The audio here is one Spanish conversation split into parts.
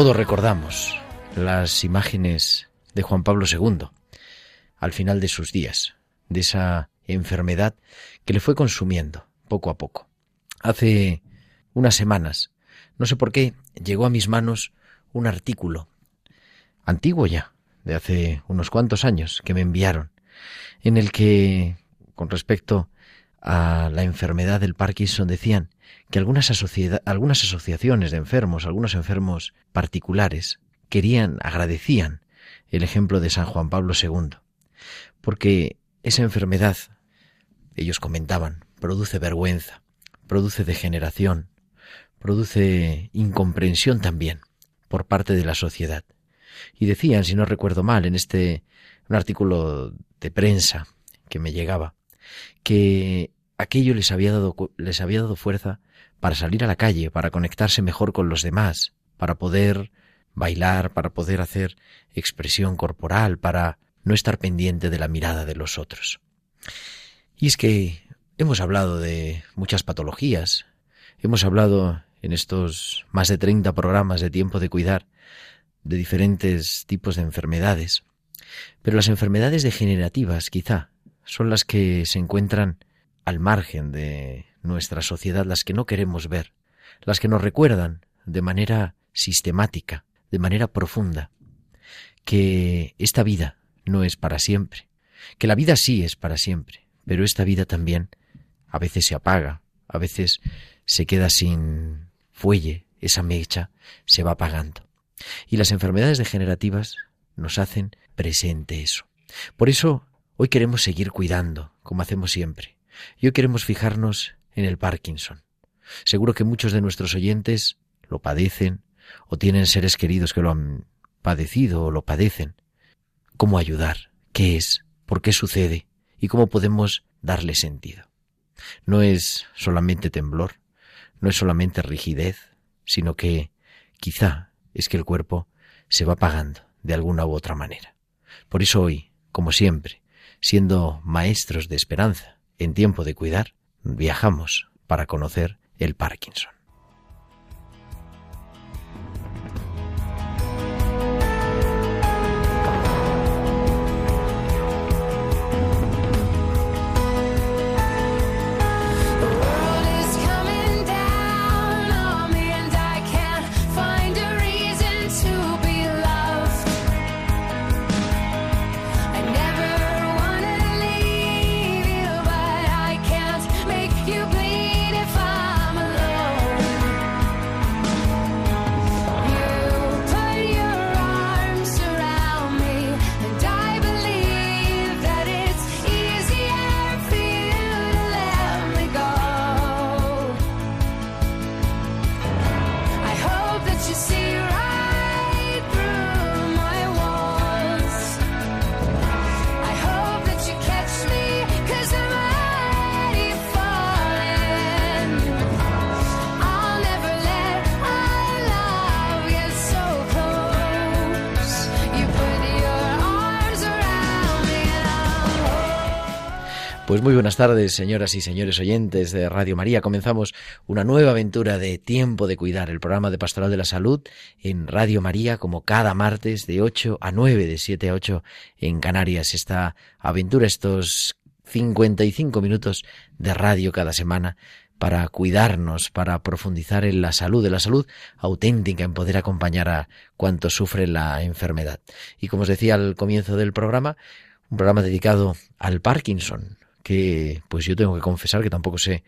Todos recordamos las imágenes de Juan Pablo II al final de sus días, de esa enfermedad que le fue consumiendo poco a poco. Hace unas semanas, no sé por qué, llegó a mis manos un artículo, antiguo ya, de hace unos cuantos años, que me enviaron, en el que, con respecto a la enfermedad del Parkinson, decían que algunas, algunas asociaciones de enfermos, algunos enfermos particulares, querían, agradecían el ejemplo de San Juan Pablo II, porque esa enfermedad, ellos comentaban, produce vergüenza, produce degeneración, produce incomprensión también por parte de la sociedad. Y decían, si no recuerdo mal, en este un artículo de prensa que me llegaba, que aquello les había dado les había dado fuerza para salir a la calle, para conectarse mejor con los demás, para poder bailar, para poder hacer expresión corporal, para no estar pendiente de la mirada de los otros. Y es que hemos hablado de muchas patologías, hemos hablado en estos más de 30 programas de tiempo de cuidar de diferentes tipos de enfermedades, pero las enfermedades degenerativas quizá son las que se encuentran al margen de nuestra sociedad, las que no queremos ver, las que nos recuerdan de manera sistemática, de manera profunda, que esta vida no es para siempre, que la vida sí es para siempre, pero esta vida también a veces se apaga, a veces se queda sin fuelle, esa mecha se va apagando. Y las enfermedades degenerativas nos hacen presente eso. Por eso hoy queremos seguir cuidando, como hacemos siempre. Y hoy queremos fijarnos en el Parkinson. Seguro que muchos de nuestros oyentes lo padecen o tienen seres queridos que lo han padecido o lo padecen. ¿Cómo ayudar? ¿Qué es? ¿Por qué sucede? ¿Y cómo podemos darle sentido? No es solamente temblor, no es solamente rigidez, sino que quizá es que el cuerpo se va apagando de alguna u otra manera. Por eso hoy, como siempre, siendo maestros de esperanza en tiempo de cuidar, viajamos para conocer el Parkinson. Pues muy buenas tardes, señoras y señores oyentes de Radio María. Comenzamos una nueva aventura de Tiempo de Cuidar, el programa de Pastoral de la Salud en Radio María, como cada martes de 8 a 9, de 7 a 8 en Canarias. Esta aventura, estos 55 minutos de radio cada semana para cuidarnos, para profundizar en la salud, de la salud auténtica, en poder acompañar a cuantos sufren la enfermedad. Y como os decía al comienzo del programa, un programa dedicado al Parkinson, que pues yo tengo que confesar que tampoco sé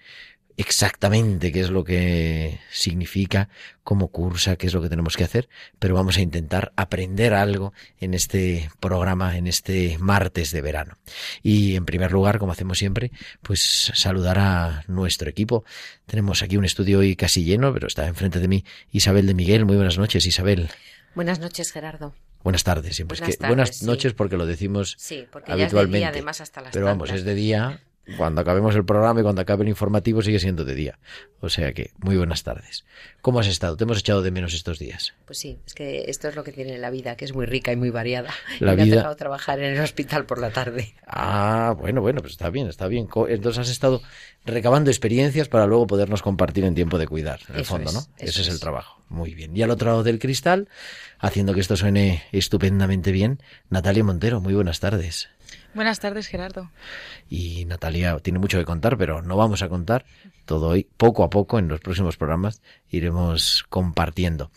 exactamente qué es lo que significa, cómo cursa, qué es lo que tenemos que hacer, pero vamos a intentar aprender algo en este programa, en este martes de verano. Y en primer lugar, como hacemos siempre, pues saludar a nuestro equipo. Tenemos aquí un estudio hoy casi lleno, pero está enfrente de mí Isabel de Miguel. Muy buenas noches, Isabel. Buenas noches, Gerardo. Buenas tardes, siempre. Buenas es que tardes, buenas sí. noches porque lo decimos Sí, porque habitualmente. ya es de día, además, hasta las Pero vamos, es de día. Cuando acabemos el programa y cuando acabe el informativo sigue siendo de día. O sea que, muy buenas tardes. ¿Cómo has estado? Te hemos echado de menos estos días. Pues sí, es que esto es lo que tiene la vida, que es muy rica y muy variada. La y me vida- ha tocado trabajar en el hospital por la tarde. Ah, bueno, bueno, pues está bien, está bien. Entonces has estado recabando experiencias para luego podernos compartir en tiempo de cuidar, en el Eso fondo, es, ¿no? Ese es el trabajo. Muy bien. Y al otro lado del cristal, haciendo que esto suene estupendamente bien, Natalia Montero. Muy buenas tardes. Buenas tardes, Gerardo. y Natalia tiene mucho que contar, pero no vamos a contar todo hoy. Poco a poco, en los próximos programas, iremos compartiendo.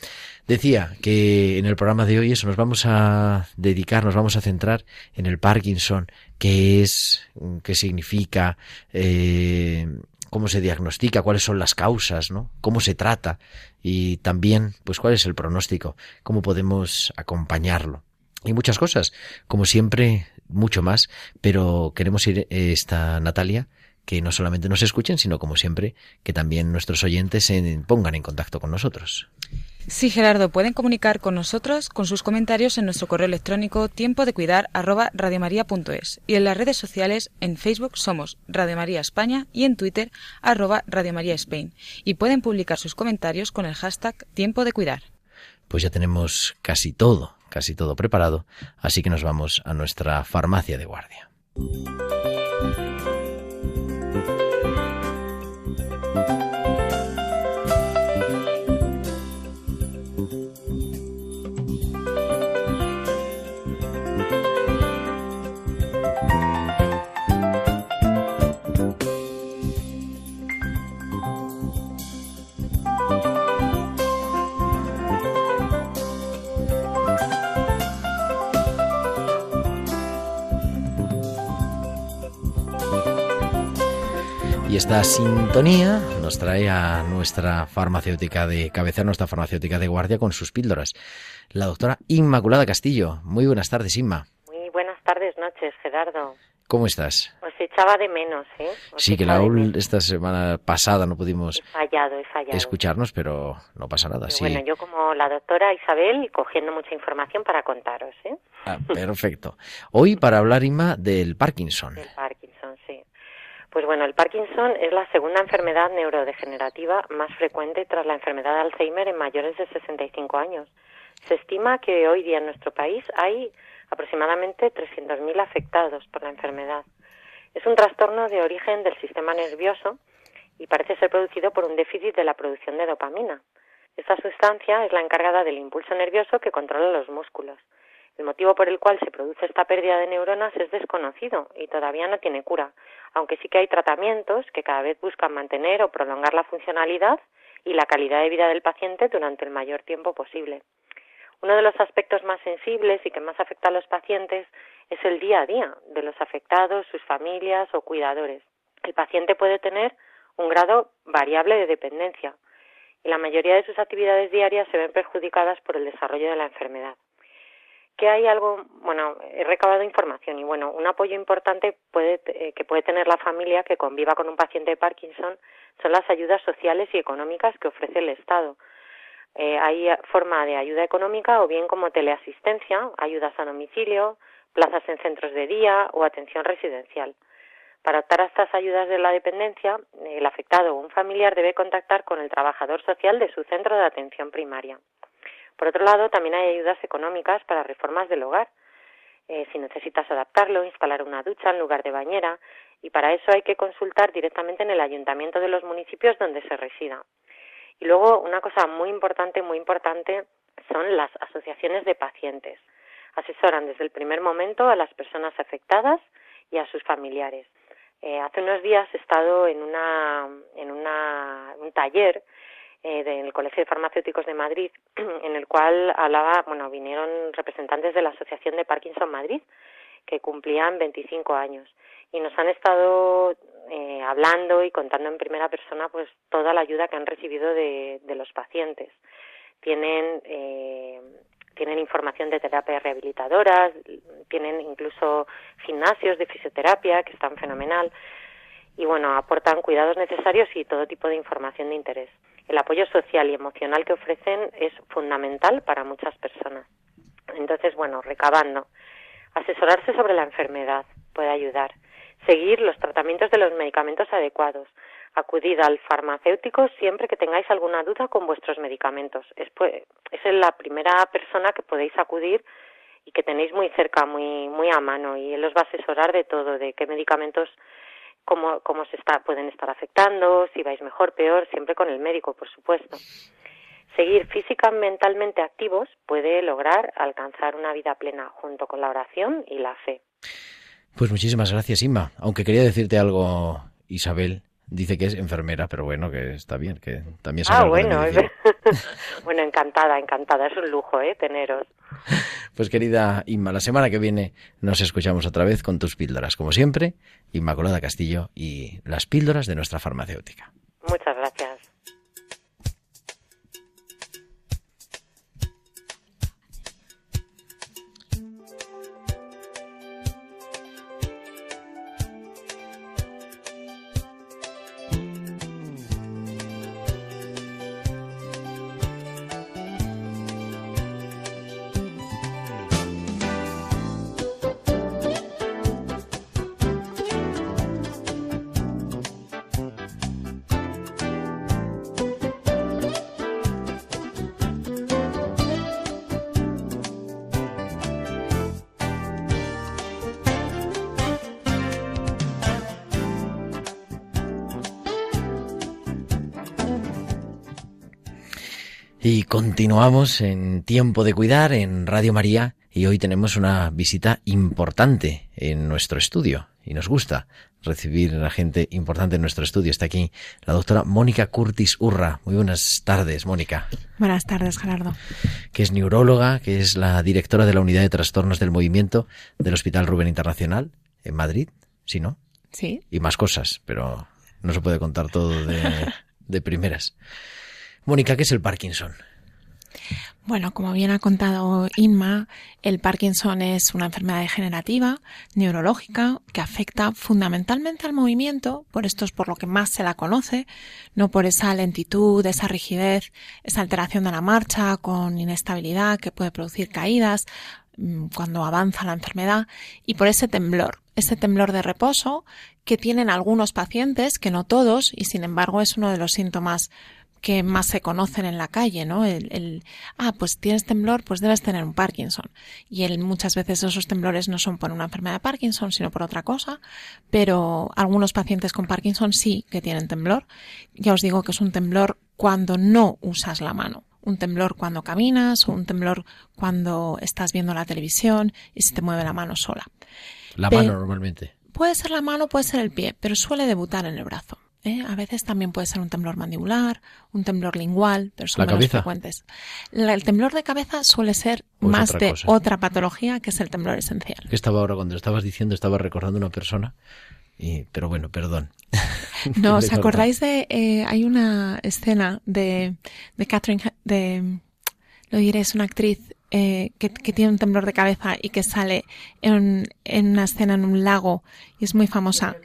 Decía que en el programa de hoy eso nos vamos a dedicar, nos vamos a centrar en el Parkinson, qué es, qué significa, eh, cómo se diagnostica, cuáles son las causas, ¿no? Cómo se trata y también, pues, cuál es el pronóstico, cómo podemos acompañarlo y muchas cosas. Como siempre, mucho más, pero queremos ir eh, esta Natalia que no solamente nos escuchen, sino como siempre, que también nuestros oyentes se pongan en contacto con nosotros. Sí, Gerardo, pueden comunicar con nosotros con sus comentarios en nuestro correo electrónico tiempo de cuidar arroba radiomaria.es y en las redes sociales en Facebook somos Radio María España y en Twitter arroba Radio María Spain y pueden publicar sus comentarios con el hashtag tiempo de cuidar. Pues ya tenemos casi todo, casi todo preparado, así que nos vamos a nuestra farmacia de guardia. Y esta sintonía nos trae a nuestra farmacéutica de cabecera, nuestra farmacéutica de guardia con sus píldoras. La doctora Inmaculada Castillo. Muy buenas tardes, Inma. Muy buenas tardes, noches, Gerardo. ¿Cómo estás? Os echaba de menos, ¿eh? Os Sí, que la ul- esta semana pasada no pudimos He fallado, he fallado. escucharnos, pero no pasa nada. Sí. Bueno, yo como la doctora Isabel, cogiendo mucha información para contaros, ¿eh? Ah, perfecto. Hoy para hablar, Inma, del Parkinson. Del Parkinson, sí. Pues bueno, el Parkinson es la segunda enfermedad neurodegenerativa más frecuente tras la enfermedad de Alzheimer en mayores de 65 años. Se estima que hoy día en nuestro país hay aproximadamente 300.000 afectados por la enfermedad. Es un trastorno de origen del sistema nervioso y parece ser producido por un déficit de la producción de dopamina. Esta sustancia es la encargada del impulso nervioso que controla los músculos. El motivo por el cual se produce esta pérdida de neuronas es desconocido y todavía no tiene cura, aunque sí que hay tratamientos que cada vez buscan mantener o prolongar la funcionalidad y la calidad de vida del paciente durante el mayor tiempo posible. Uno de los aspectos más sensibles y que más afecta a los pacientes es el día a día de los afectados, sus familias o cuidadores. El paciente puede tener un grado variable de dependencia y la mayoría de sus actividades diarias se ven perjudicadas por el desarrollo de la enfermedad. Que hay algo, bueno, he recabado información y bueno, un apoyo importante puede, eh, que puede tener la familia que conviva con un paciente de Parkinson son las ayudas sociales y económicas que ofrece el Estado. Eh, hay forma de ayuda económica o bien como teleasistencia, ayudas a domicilio, plazas en centros de día o atención residencial. Para optar a estas ayudas de la dependencia, el afectado o un familiar debe contactar con el trabajador social de su centro de atención primaria. Por otro lado, también hay ayudas económicas para reformas del hogar. eh, si necesitas adaptarlo, instalar una ducha en lugar de bañera, y para eso hay que consultar directamente en el ayuntamiento de los municipios donde se resida. Y luego una cosa muy importante, muy importante, son las asociaciones de pacientes. Asesoran desde el primer momento a las personas afectadas y a sus familiares. Eh, hace unos días he estado en, una, en una, un taller eh, del Colegio de Farmacéuticos de Madrid, en el cual hablaba, bueno, vinieron representantes de la Asociación de Parkinson Madrid, que cumplían 25 años, y nos han estado eh, hablando y contando en primera persona, pues, toda la ayuda que han recibido de, de los pacientes. Tienen eh, tienen información de terapias rehabilitadoras, tienen incluso gimnasios de fisioterapia que están fenomenal y bueno, aportan cuidados necesarios y todo tipo de información de interés. El apoyo social y emocional que ofrecen es fundamental para muchas personas. Entonces, bueno, recabando, asesorarse sobre la enfermedad puede ayudar, seguir los tratamientos de los medicamentos adecuados, acudid al farmacéutico siempre que tengáis alguna duda con vuestros medicamentos. Es, pues, es la primera persona que podéis acudir y que tenéis muy cerca, muy, muy a mano, y él os va a asesorar de todo, de qué medicamentos cómo, cómo se está, pueden estar afectando, si vais mejor, peor, siempre con el médico, por supuesto. Seguir física mentalmente activos puede lograr alcanzar una vida plena junto con la oración y la fe. Pues muchísimas gracias, Inma. Aunque quería decirte algo, Isabel, Dice que es enfermera, pero bueno, que está bien, que también sabe Ah, bueno, bueno, encantada, encantada, es un lujo, ¿eh? Teneros. Pues querida Inma, la semana que viene nos escuchamos otra vez con tus píldoras, como siempre, Inmaculada Castillo y las píldoras de nuestra farmacéutica. Continuamos en Tiempo de Cuidar en Radio María y hoy tenemos una visita importante en nuestro estudio y nos gusta recibir a gente importante en nuestro estudio. Está aquí la doctora Mónica Curtis Urra. Muy buenas tardes, Mónica. Buenas tardes, Gerardo. Que es neuróloga, que es la directora de la Unidad de Trastornos del Movimiento del Hospital Rubén Internacional en Madrid. ¿Sí, no? Sí. Y más cosas, pero no se puede contar todo de, de primeras. Mónica, ¿qué es el Parkinson? Bueno, como bien ha contado Inma, el Parkinson es una enfermedad degenerativa, neurológica, que afecta fundamentalmente al movimiento, por esto es por lo que más se la conoce, no por esa lentitud, esa rigidez, esa alteración de la marcha con inestabilidad que puede producir caídas mm, cuando avanza la enfermedad, y por ese temblor, ese temblor de reposo que tienen algunos pacientes, que no todos, y sin embargo es uno de los síntomas que más se conocen en la calle, ¿no? El, el, ah, pues tienes temblor, pues debes tener un Parkinson. Y el, muchas veces esos temblores no son por una enfermedad de Parkinson, sino por otra cosa, pero algunos pacientes con Parkinson sí que tienen temblor. Ya os digo que es un temblor cuando no usas la mano. Un temblor cuando caminas o un temblor cuando estás viendo la televisión y se te mueve la mano sola. La mano normalmente. Puede ser la mano, puede ser el pie, pero suele debutar en el brazo. ¿Eh? A veces también puede ser un temblor mandibular, un temblor lingual, pero son ¿La menos cabeza? frecuentes. La- el temblor de cabeza suele ser Pues más otra de cosa. otra patología que es el temblor esencial. Que estaba ahora, cuando estabas diciendo, estaba recordando una persona. Y, pero bueno, perdón. ¿No os acordáis de eh, hay una escena de de Catherine He- de lo diré es una actriz eh, que, que tiene un temblor de cabeza y que sale en, en una escena en un lago y es muy famosa.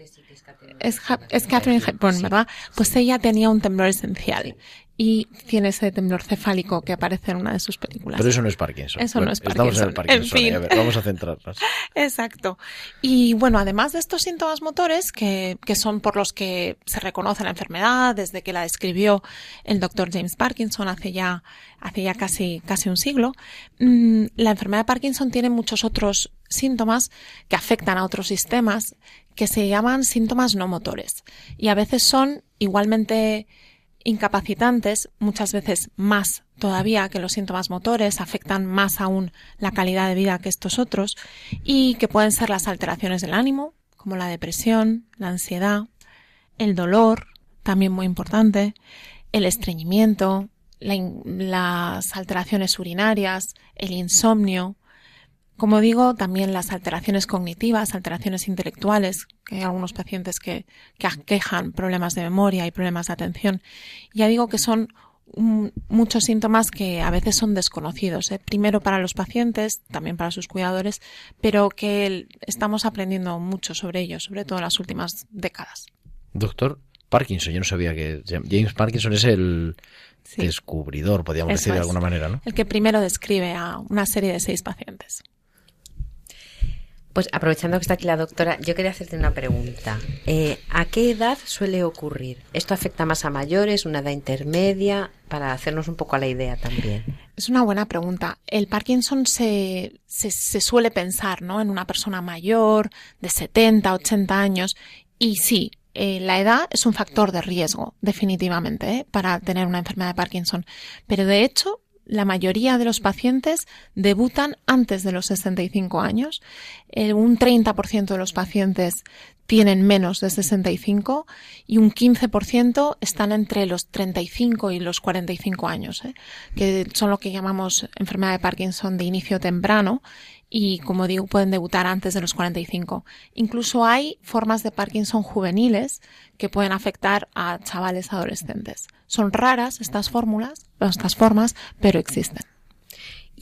Es, es Catherine Hepburn, ¿verdad? Pues ella tenía un temblor esencial y tiene ese temblor cefálico que aparece en una de sus películas. Pero eso no es Parkinson. Eso no es Estamos en el Parkinson. Parkinson. En fin. A ver, vamos a centrarnos. Exacto. Y bueno, además de estos síntomas motores, que, que son por los que se reconoce la enfermedad, desde que la describió el doctor James Parkinson hace ya, hace ya casi, casi un siglo, mm, la enfermedad de Parkinson tiene muchos otros síntomas que afectan a otros sistemas que se llaman síntomas no motores. Y a veces son igualmente incapacitantes, muchas veces más todavía que los síntomas motores, afectan más aún la calidad de vida que estos otros, y que pueden ser las alteraciones del ánimo, como la depresión, la ansiedad, el dolor, también muy importante, el estreñimiento, las alteraciones urinarias, el insomnio, como digo, también las alteraciones cognitivas, alteraciones intelectuales, que hay algunos pacientes que, que aquejan problemas de memoria y problemas de atención. Ya digo que son muchos síntomas que a veces son desconocidos, ¿eh? primero para los pacientes, también para sus cuidadores, pero que el- estamos aprendiendo mucho sobre ellos, sobre todo en las últimas décadas. Doctor Parkinson, yo no sabía que James Parkinson es el Sí. descubridor, podríamos Eso decir de alguna manera, ¿no? El que primero describe a una serie de seis pacientes. Pues aprovechando que está aquí la doctora, yo quería hacerte una pregunta. Eh, ¿A qué edad suele ocurrir? ¿Esto afecta más a mayores, una edad intermedia? Para hacernos un poco a la idea también. Es una buena pregunta. El Parkinson se, se, suele pensar, ¿no? En una persona mayor, de 70, 80 años. Y sí, eh, la edad es un factor de riesgo, definitivamente, ¿eh? para tener una enfermedad de Parkinson. Pero de hecho, la mayoría de los pacientes debutan antes de los 65 años. Eh, un 30% de los pacientes tienen menos de 65 y un 15% están entre los 35 y los 45 años, ¿eh? que son lo que llamamos enfermedad de Parkinson de inicio temprano y, como digo, pueden debutar antes de los 45. Incluso hay formas de Parkinson juveniles que pueden afectar a chavales adolescentes. Son raras estas fórmulas, estas formas, pero existen.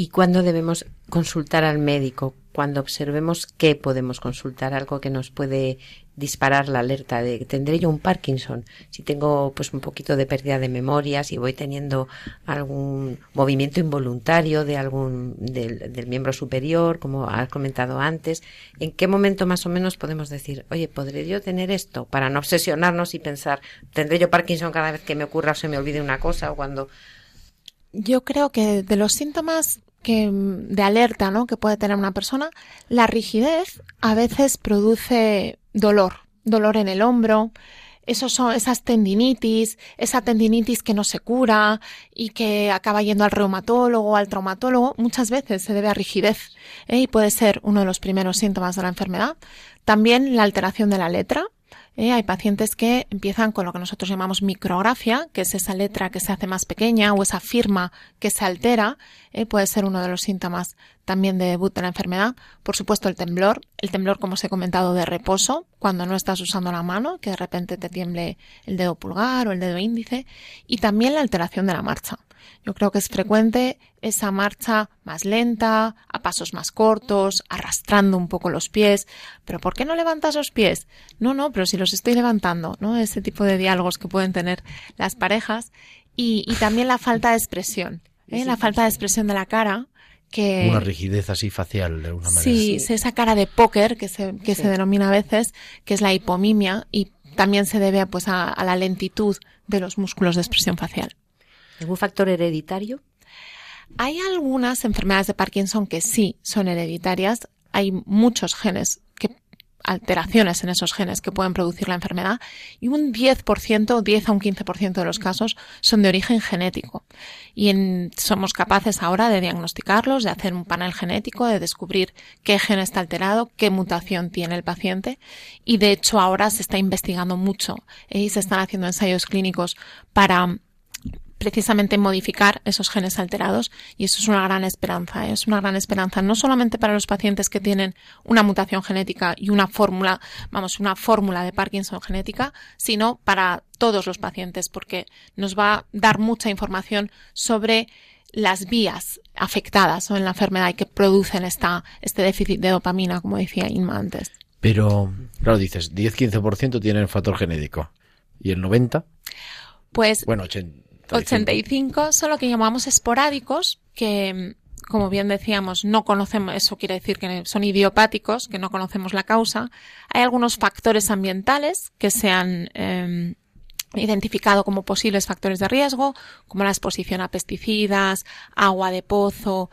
¿Y cuándo debemos consultar al médico? Cuando observemos que podemos consultar algo que nos puede disparar la alerta de tendré yo un Parkinson, si tengo pues un poquito de pérdida de memoria, si voy teniendo algún movimiento involuntario de algún del, del miembro superior, como has comentado antes, ¿en qué momento más o menos podemos decir, oye, podré yo tener esto? Para no obsesionarnos y pensar, tendré yo Parkinson cada vez que me ocurra o se me olvide una cosa o cuando Yo creo que de los síntomas que, de alerta ¿no? que puede tener una persona, la rigidez a veces produce dolor, dolor en el hombro, esos son esas tendinitis, esa tendinitis que no se cura y que acaba yendo al reumatólogo al traumatólogo, muchas veces se debe a rigidez ¿eh? y puede ser uno de los primeros síntomas de la enfermedad. También la alteración de la letra, ¿eh? Hay pacientes que empiezan con lo que nosotros llamamos micrografia, que es esa letra que se hace más pequeña o esa firma que se altera. ¿eh? Puede ser uno de los síntomas también de debut de la enfermedad. Por supuesto, el temblor. El temblor, como os he comentado, de reposo, cuando no estás usando la mano, que de repente te tiemble el dedo pulgar o el dedo índice. Y también la alteración de la marcha. Yo creo que es frecuente esa marcha más lenta, a pasos más cortos, arrastrando un poco los pies. Pero ¿por qué no levantas los pies? No, no, pero si los estoy levantando, ¿no? Ese tipo de diálogos que pueden tener las parejas. Y, y también la falta de expresión, ¿eh? la falta de expresión de la cara. Que, Una rigidez así facial, de alguna manera. Sí, sí, esa cara de póker que se, que Sí. se denomina a veces, que es la hipomimia y también se debe pues, a, a la lentitud de los músculos de expresión facial. Algún factor hereditario. Hay algunas enfermedades de Parkinson que sí son hereditarias. Hay muchos genes que alteraciones en esos genes que pueden producir la enfermedad y un 10%, 10 a un 15% de los casos son de origen genético. Y en- somos capaces ahora de diagnosticarlos, de hacer un panel genético, de descubrir qué gen está alterado, qué mutación tiene el paciente y de hecho ahora se está investigando mucho ¿eh? y se están haciendo ensayos clínicos para precisamente modificar esos genes alterados y eso es una gran esperanza, ¿eh? es una gran esperanza no solamente para los pacientes que tienen una mutación genética y una fórmula, vamos, una fórmula de Parkinson genética, sino para todos los pacientes porque nos va a dar mucha información sobre las vías afectadas ¿no? en la enfermedad y que producen esta, este déficit de dopamina, como decía Inma antes. Pero, claro, dices, 10-15% tienen factor genético. ¿Y el 90%? Pues Bueno, 80, 85 son lo que llamamos esporádicos, que como bien decíamos, no conocemos, eso quiere decir que son idiopáticos, que no conocemos la causa. Hay algunos factores ambientales que se han eh, identificado como posibles factores de riesgo, como la exposición a pesticidas, agua de pozo.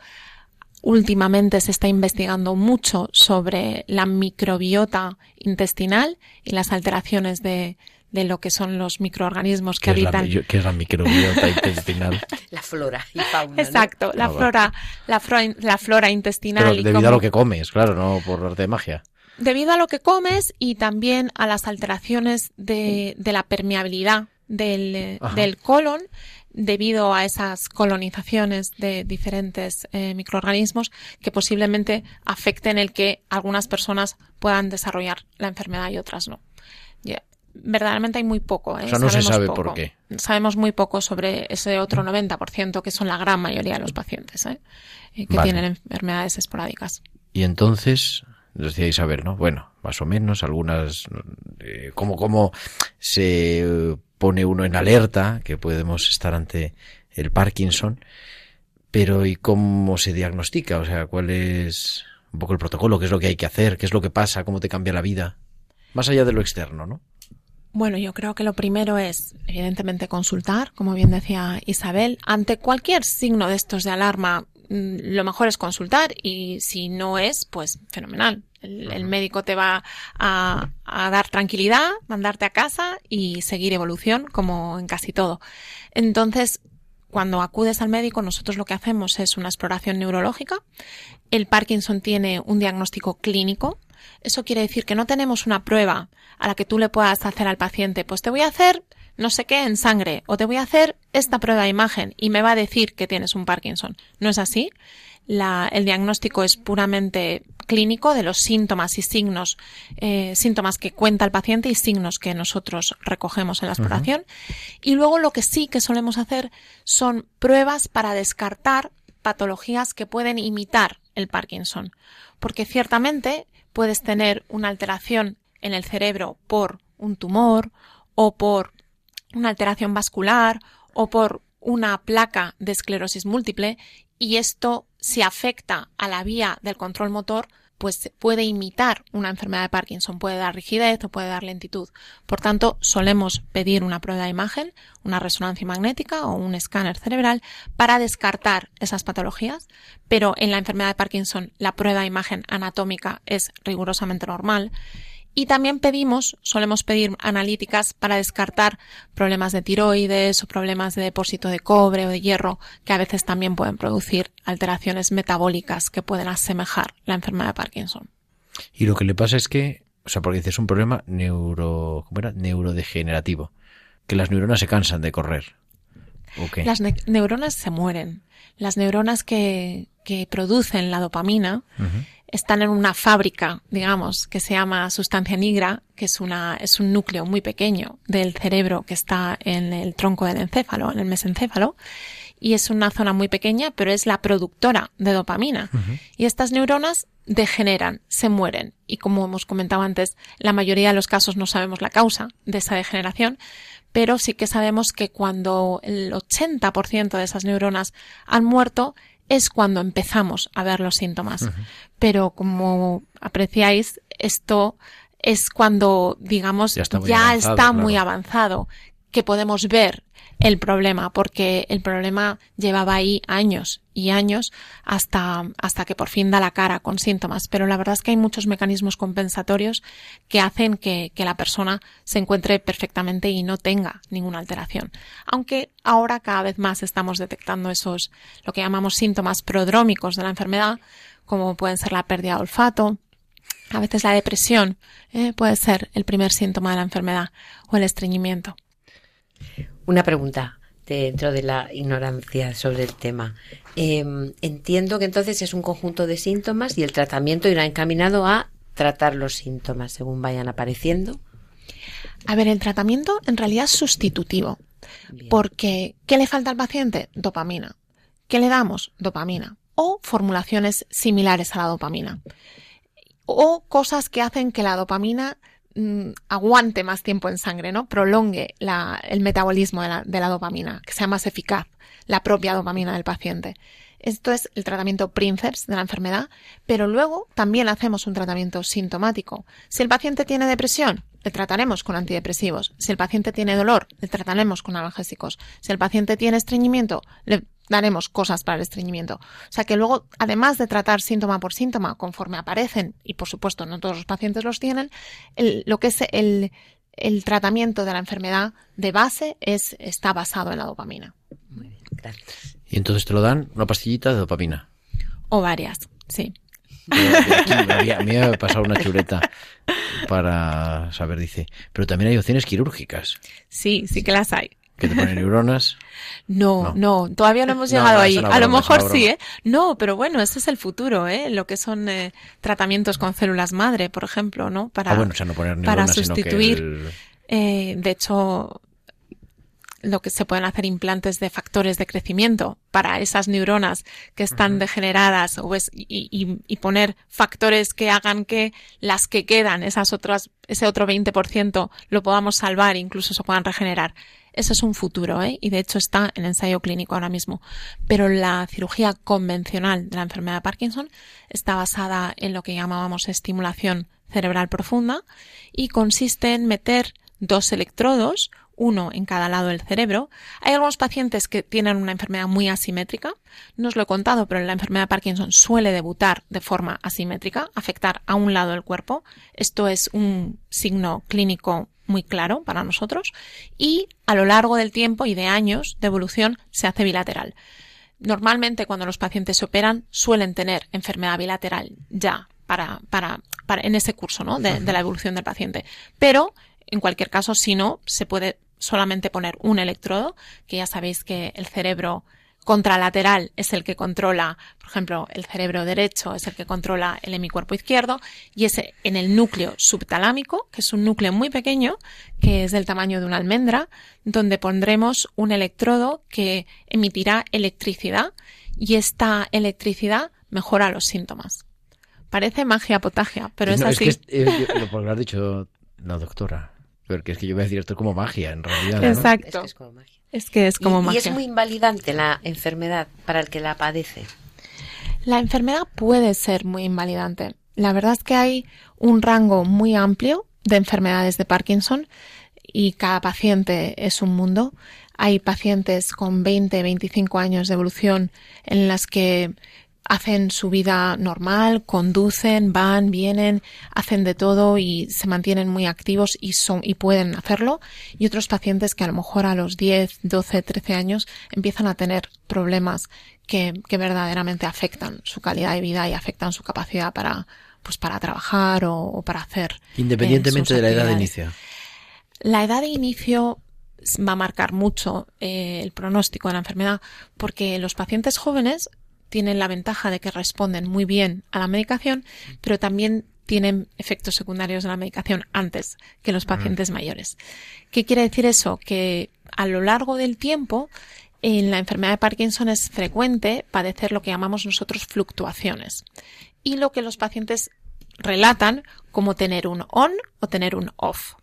Últimamente se está investigando mucho sobre la microbiota intestinal y las alteraciones de, de lo que son los microorganismos que ¿Qué habitan. Es la, ¿Qué es la microbiota intestinal? La flora y fauna. Exacto, ¿no? la Ah, flora, la flora, la flora intestinal. Pero y debido cómo- a lo que comes, claro, no por arte de magia. debido a lo que comes y también a las alteraciones de, de la permeabilidad del, del colon debido a esas colonizaciones de diferentes eh, microorganismos que posiblemente afecten el que algunas personas puedan desarrollar la enfermedad y otras no. Verdaderamente hay muy poco. ¿eh? O sea, no se Sabemos sabe poco. por qué. Sabemos muy poco sobre ese otro 90% que son la gran mayoría de los pacientes ¿eh? Eh, que Vale. tienen enfermedades esporádicas. Y entonces, decíais a ver, ¿no? Bueno, más o menos, algunas, eh, cómo, cómo se eh, pone uno en alerta, que podemos estar ante el Parkinson, pero ¿y cómo se diagnostica? O sea, ¿cuál es un poco el protocolo? ¿Qué es lo que hay que hacer? ¿Qué es lo que pasa? ¿Cómo te cambia la vida? Más allá de lo externo, ¿no? Bueno, yo creo que lo primero es, evidentemente, consultar, como bien decía Isabel. Ante cualquier signo de estos de alarma, mm, lo mejor es consultar y si no es, pues fenomenal. El, el médico te va a, a dar tranquilidad, mandarte a casa y seguir evolución, como en casi todo. Entonces, cuando acudes al médico, nosotros lo que hacemos es una exploración neurológica. El Parkinson tiene un diagnóstico clínico. Eso quiere decir que no tenemos una prueba a la que tú le puedas hacer al paciente, pues te voy a hacer no sé qué en sangre o te voy a hacer esta prueba de imagen y me va a decir que tienes un Parkinson. No es así. La- el diagnóstico es puramente clínico de los síntomas y signos, eh, síntomas que cuenta el paciente y signos que nosotros recogemos en la exploración. Y luego lo que sí que solemos hacer son pruebas para descartar patologías que pueden imitar el Parkinson. Porque ciertamente puedes tener una alteración en el cerebro por un tumor o por una alteración vascular o por una placa de esclerosis múltiple y esto si afecta a la vía del control motor pues puede imitar una enfermedad de Parkinson, puede dar rigidez o puede dar lentitud. Por tanto, solemos pedir una prueba de imagen, una resonancia magnética o un escáner cerebral para descartar esas patologías, pero en la enfermedad de Parkinson la prueba de imagen anatómica es rigurosamente normal. Y también pedimos, solemos pedir analíticas para descartar problemas de tiroides o problemas de depósito de cobre o de hierro, que a veces también pueden producir alteraciones metabólicas que pueden asemejar la enfermedad de Parkinson. Y lo que le pasa es que, o sea, porque dices es un problema neuro, ¿cómo era? Neurodegenerativo. Que las neuronas se cansan de correr. ¿O qué? Las ne- neuronas se mueren. Las neuronas que, que producen la dopamina. Están en una fábrica, digamos, que se llama sustancia nigra, que es una, es un núcleo muy pequeño del cerebro que está en el tronco del encéfalo, en el mesencéfalo, y es una zona muy pequeña, pero es la productora de dopamina. Y estas neuronas degeneran, se mueren, y como hemos comentado antes, la mayoría de los casos no sabemos la causa de esa degeneración, pero sí que sabemos que cuando el 80% de esas neuronas han muerto, es cuando empezamos a ver los síntomas. Pero como apreciáis, esto es cuando, digamos, Ya ya está está muy claro. avanzado, que podemos ver el problema, porque el problema llevaba ahí años y años hasta, hasta que por fin da la cara con síntomas. Pero la verdad es que hay muchos mecanismos compensatorios que hacen que, que la persona se encuentre perfectamente y no tenga ninguna alteración. Aunque ahora cada vez más estamos detectando esos, lo que llamamos síntomas prodrómicos de la enfermedad, como pueden ser la pérdida de olfato, a veces la depresión eh, puede ser el primer síntoma de la enfermedad o el estreñimiento. Una pregunta dentro de la ignorancia sobre el tema. Eh, entiendo que entonces es un conjunto de síntomas y el tratamiento irá encaminado a tratar los síntomas según vayan apareciendo. A ver, el tratamiento en realidad es sustitutivo. Bien. Porque, ¿qué le falta al paciente? Dopamina. ¿Qué le damos? Dopamina. O formulaciones similares a la dopamina. O cosas que hacen que la dopamina mm, aguante más tiempo en sangre, ¿no? Prolongue la- el metabolismo de la, de la dopamina, que sea más eficaz la propia dopamina del paciente. Esto es el tratamiento Princeps de la enfermedad, pero luego también hacemos un tratamiento sintomático. Si el paciente tiene depresión, le trataremos con antidepresivos. Si el paciente tiene dolor, le trataremos con analgésicos. Si el paciente tiene estreñimiento, le daremos cosas para el estreñimiento. O sea que luego, además de tratar síntoma por síntoma conforme aparecen, y por supuesto no todos los pacientes los tienen, el- lo que es el, el tratamiento de la enfermedad de base es, está basado en la dopamina. Gracias. Y entonces te lo dan una pastillita de dopamina. O varias, sí. Aquí me había- A mí me ha pasado una chuleta para saber, dice. Pero también hay opciones quirúrgicas, Sí, sí que las hay. Que te ponen neuronas. No, No. no, todavía no hemos llegado no, ahí. A lo mejor sí. ¿eh? No, pero bueno, ese es el futuro, ¿eh? Lo que son eh, tratamientos con células madre, por ejemplo, ¿no? Para, ah, bueno, o sea, no poner para neuronas, sino que sustituir. el- eh, de hecho, lo que se pueden hacer implantes de factores de crecimiento para esas neuronas que están degeneradas o es- y, y- y poner factores que hagan que las que quedan, esas otras, ese otro 20% lo podamos salvar e incluso se puedan regenerar. Ese es un futuro, ¿eh? Y de hecho está en ensayo clínico ahora mismo. Pero la cirugía convencional de la enfermedad de Parkinson está basada en lo que llamábamos estimulación cerebral profunda y consiste en meter dos electrodos, uno en cada lado del cerebro. Hay algunos pacientes que tienen una enfermedad muy asimétrica. No os lo he contado, pero la enfermedad de Parkinson suele debutar de forma asimétrica, afectar a un lado del cuerpo. Esto es un signo clínico muy claro para nosotros y a lo largo del tiempo y de años de evolución se hace bilateral. Normalmente cuando los pacientes se operan suelen tener enfermedad bilateral ya para, para, para en ese curso ¿no? de, de la evolución del paciente. Pero en cualquier caso, si no, se puede solamente poner un electrodo, que ya sabéis que el cerebro contralateral es el que controla, por ejemplo, el cerebro derecho es el que controla el hemicuerpo izquierdo y ese en el núcleo subtalámico, que es un núcleo muy pequeño, que es del tamaño de una almendra, donde pondremos un electrodo que emitirá electricidad y esta electricidad mejora los síntomas. Parece magia potagia, pero es no, así. Es que es- eh, lo has dicho la doctora. Porque es que yo voy a decir esto es como magia, en realidad. ¿no? Exacto. Es que es como magia. Es que es como y, y es muy invalidante la enfermedad para el que la padece. La enfermedad puede ser muy invalidante. La verdad es que hay un rango muy amplio de enfermedades de Parkinson y cada paciente es un mundo. Hay pacientes con 20, 25 años de evolución en las que hacen su vida normal, conducen, van, vienen, hacen de todo y se mantienen muy activos y son y pueden hacerlo y otros pacientes que a lo mejor a los 10, 12, 13 años empiezan a tener problemas que, que verdaderamente afectan su calidad de vida y afectan su capacidad para pues para trabajar o, o para hacer eh, Independientemente de la edad de inicio. La edad de inicio va a marcar mucho eh, el pronóstico de la enfermedad porque los pacientes jóvenes tienen la ventaja de que responden muy bien a la medicación, pero también tienen efectos secundarios de la medicación antes que los pacientes mayores. ¿Qué quiere decir eso? Que a lo largo del tiempo en la enfermedad de Parkinson es frecuente padecer lo que llamamos nosotros fluctuaciones y lo que los pacientes relatan como tener un on o tener un off.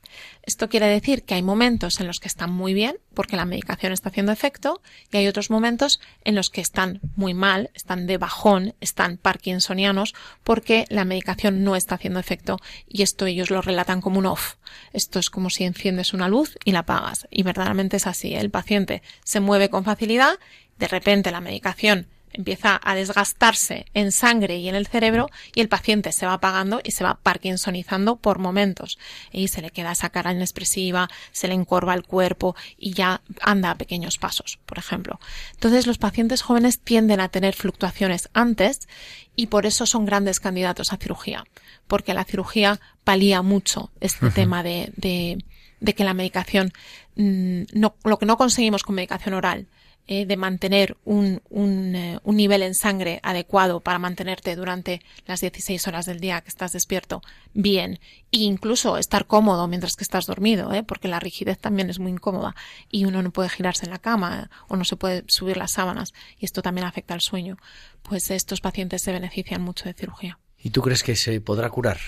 Esto quiere decir que hay momentos en los que están muy bien porque la medicación está haciendo efecto y hay otros momentos en los que están muy mal, están de bajón, están parkinsonianos porque la medicación no está haciendo efecto y esto ellos lo relatan como un off. Esto es como si enciendes una luz y la apagas y verdaderamente es así. El paciente se mueve con facilidad, de repente la medicación empieza a desgastarse en sangre y en el cerebro y el paciente se va apagando y se va parkinsonizando por momentos y se le queda esa cara inexpresiva, se le encorva el cuerpo y ya anda a pequeños pasos, por ejemplo. Entonces los pacientes jóvenes tienden a tener fluctuaciones antes y por eso son grandes candidatos a cirugía, porque la cirugía palía mucho este tema de, de, de que la medicación, mm, no, lo que no conseguimos con medicación oral, eh, de mantener un, un, eh, un, nivel en sangre adecuado para mantenerte durante las 16 horas del día que estás despierto bien e incluso estar cómodo mientras que estás dormido, ¿eh? porque la rigidez también es muy incómoda y uno no puede girarse en la cama o no se puede subir las sábanas y esto también afecta al sueño. Pues estos pacientes se benefician mucho de cirugía. ¿Y tú crees que se podrá curar?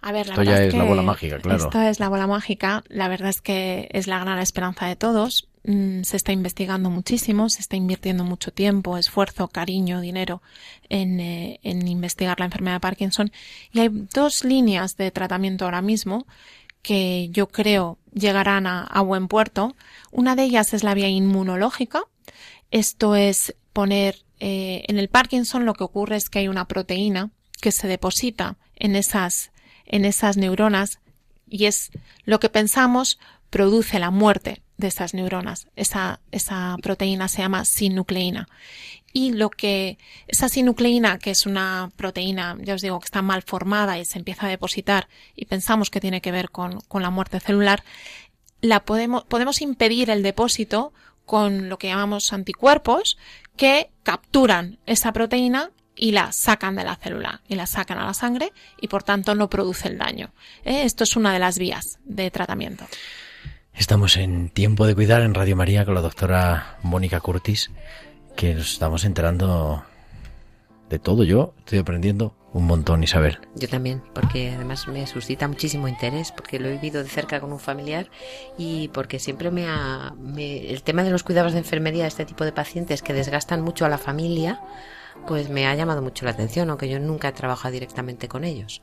A ver, la Esto verdad ya es la bola mágica, claro. Esto es la bola mágica. La verdad es que es la gran esperanza de todos. Mm, Se está investigando muchísimo, se está invirtiendo mucho tiempo, esfuerzo, cariño, dinero en, eh, en investigar la enfermedad de Parkinson. Y hay dos líneas de tratamiento ahora mismo que yo creo llegarán a, a buen puerto. Una de ellas es la vía inmunológica. Esto es poner eh, en el Parkinson lo que ocurre es que hay una proteína que se deposita en esas en esas neuronas y es lo que pensamos produce la muerte de esas neuronas. Esa, esa proteína se llama sinucleína. Y lo que, esa sinucleína, que es una proteína, ya os digo, que está mal formada y se empieza a depositar y pensamos que tiene que ver con, con la muerte celular, la podemos, podemos impedir el depósito con lo que llamamos anticuerpos que capturan esa proteína y la sacan de la célula y la sacan a la sangre y por tanto no produce el daño. ¿eh? Esto es una de las vías de tratamiento. Estamos en Tiempo de Cuidar en Radio María con la doctora Mónica Curtis, que nos estamos enterando de todo. Yo estoy aprendiendo un montón, Isabel. Yo también, porque además me suscita muchísimo interés, porque lo he vivido de cerca con un familiar y porque siempre me ha... me- el tema de los cuidados de enfermería de este tipo de pacientes que desgastan mucho a la familia, pues me ha llamado mucho la atención, aunque yo nunca he trabajado directamente con ellos.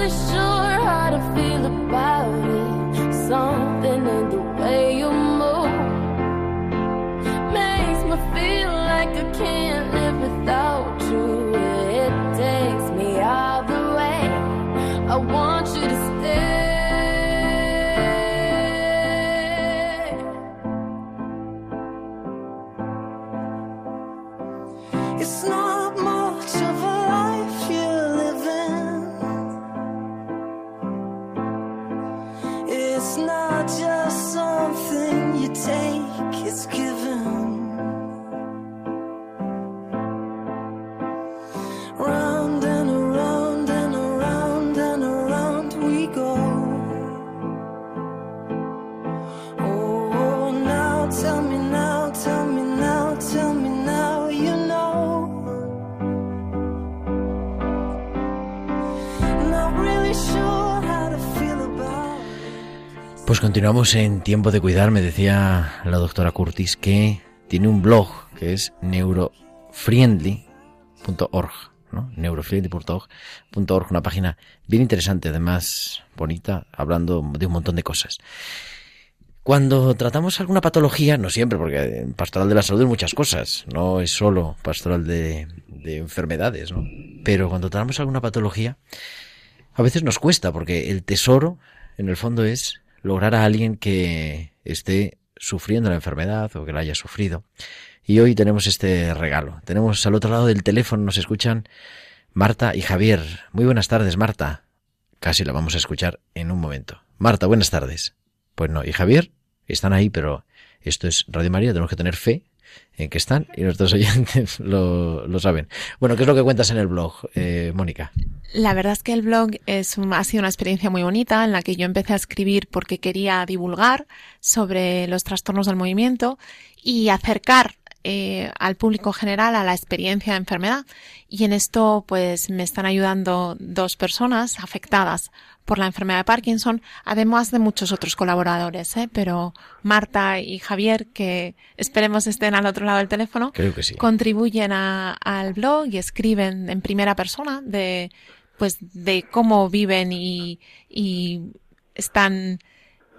Really sure how to feel about it. Continuamos en Tiempo de Cuidar. Me decía la doctora Curtis que tiene un blog que es neurofriendly.org, ¿no? neurofriendly.org, una página bien interesante, además bonita, hablando de un montón de cosas. Cuando tratamos alguna patología, no siempre, porque en pastoral de la salud hay muchas cosas, no es solo pastoral de, de enfermedades, ¿no? Pero cuando tratamos alguna patología, a veces nos cuesta, porque el tesoro, en el fondo, es lograr a alguien que esté sufriendo la enfermedad o que la haya sufrido. Y hoy tenemos este regalo. Tenemos al otro lado del teléfono, nos escuchan Marta y Javier. Muy buenas tardes, Marta. Casi la vamos a escuchar en un momento. Marta, buenas tardes. Pues no, y Javier, están ahí, pero esto es Radio María, tenemos que tener fe en que están y nuestros oyentes lo, lo saben. Bueno, ¿qué es lo que cuentas en el blog, eh, Mónica? La verdad es que el blog es ha sido una experiencia muy bonita en la que yo empecé a escribir porque quería divulgar sobre los trastornos del movimiento y acercar eh, al público general a la experiencia de enfermedad. Y en esto, pues, me están ayudando dos personas afectadas por la enfermedad de Parkinson, además de muchos otros colaboradores, ¿eh? Pero Marta y Javier, que esperemos estén al otro lado del teléfono, Creo que sí. contribuyen a- al blog y escriben en primera persona de pues de cómo viven y, y están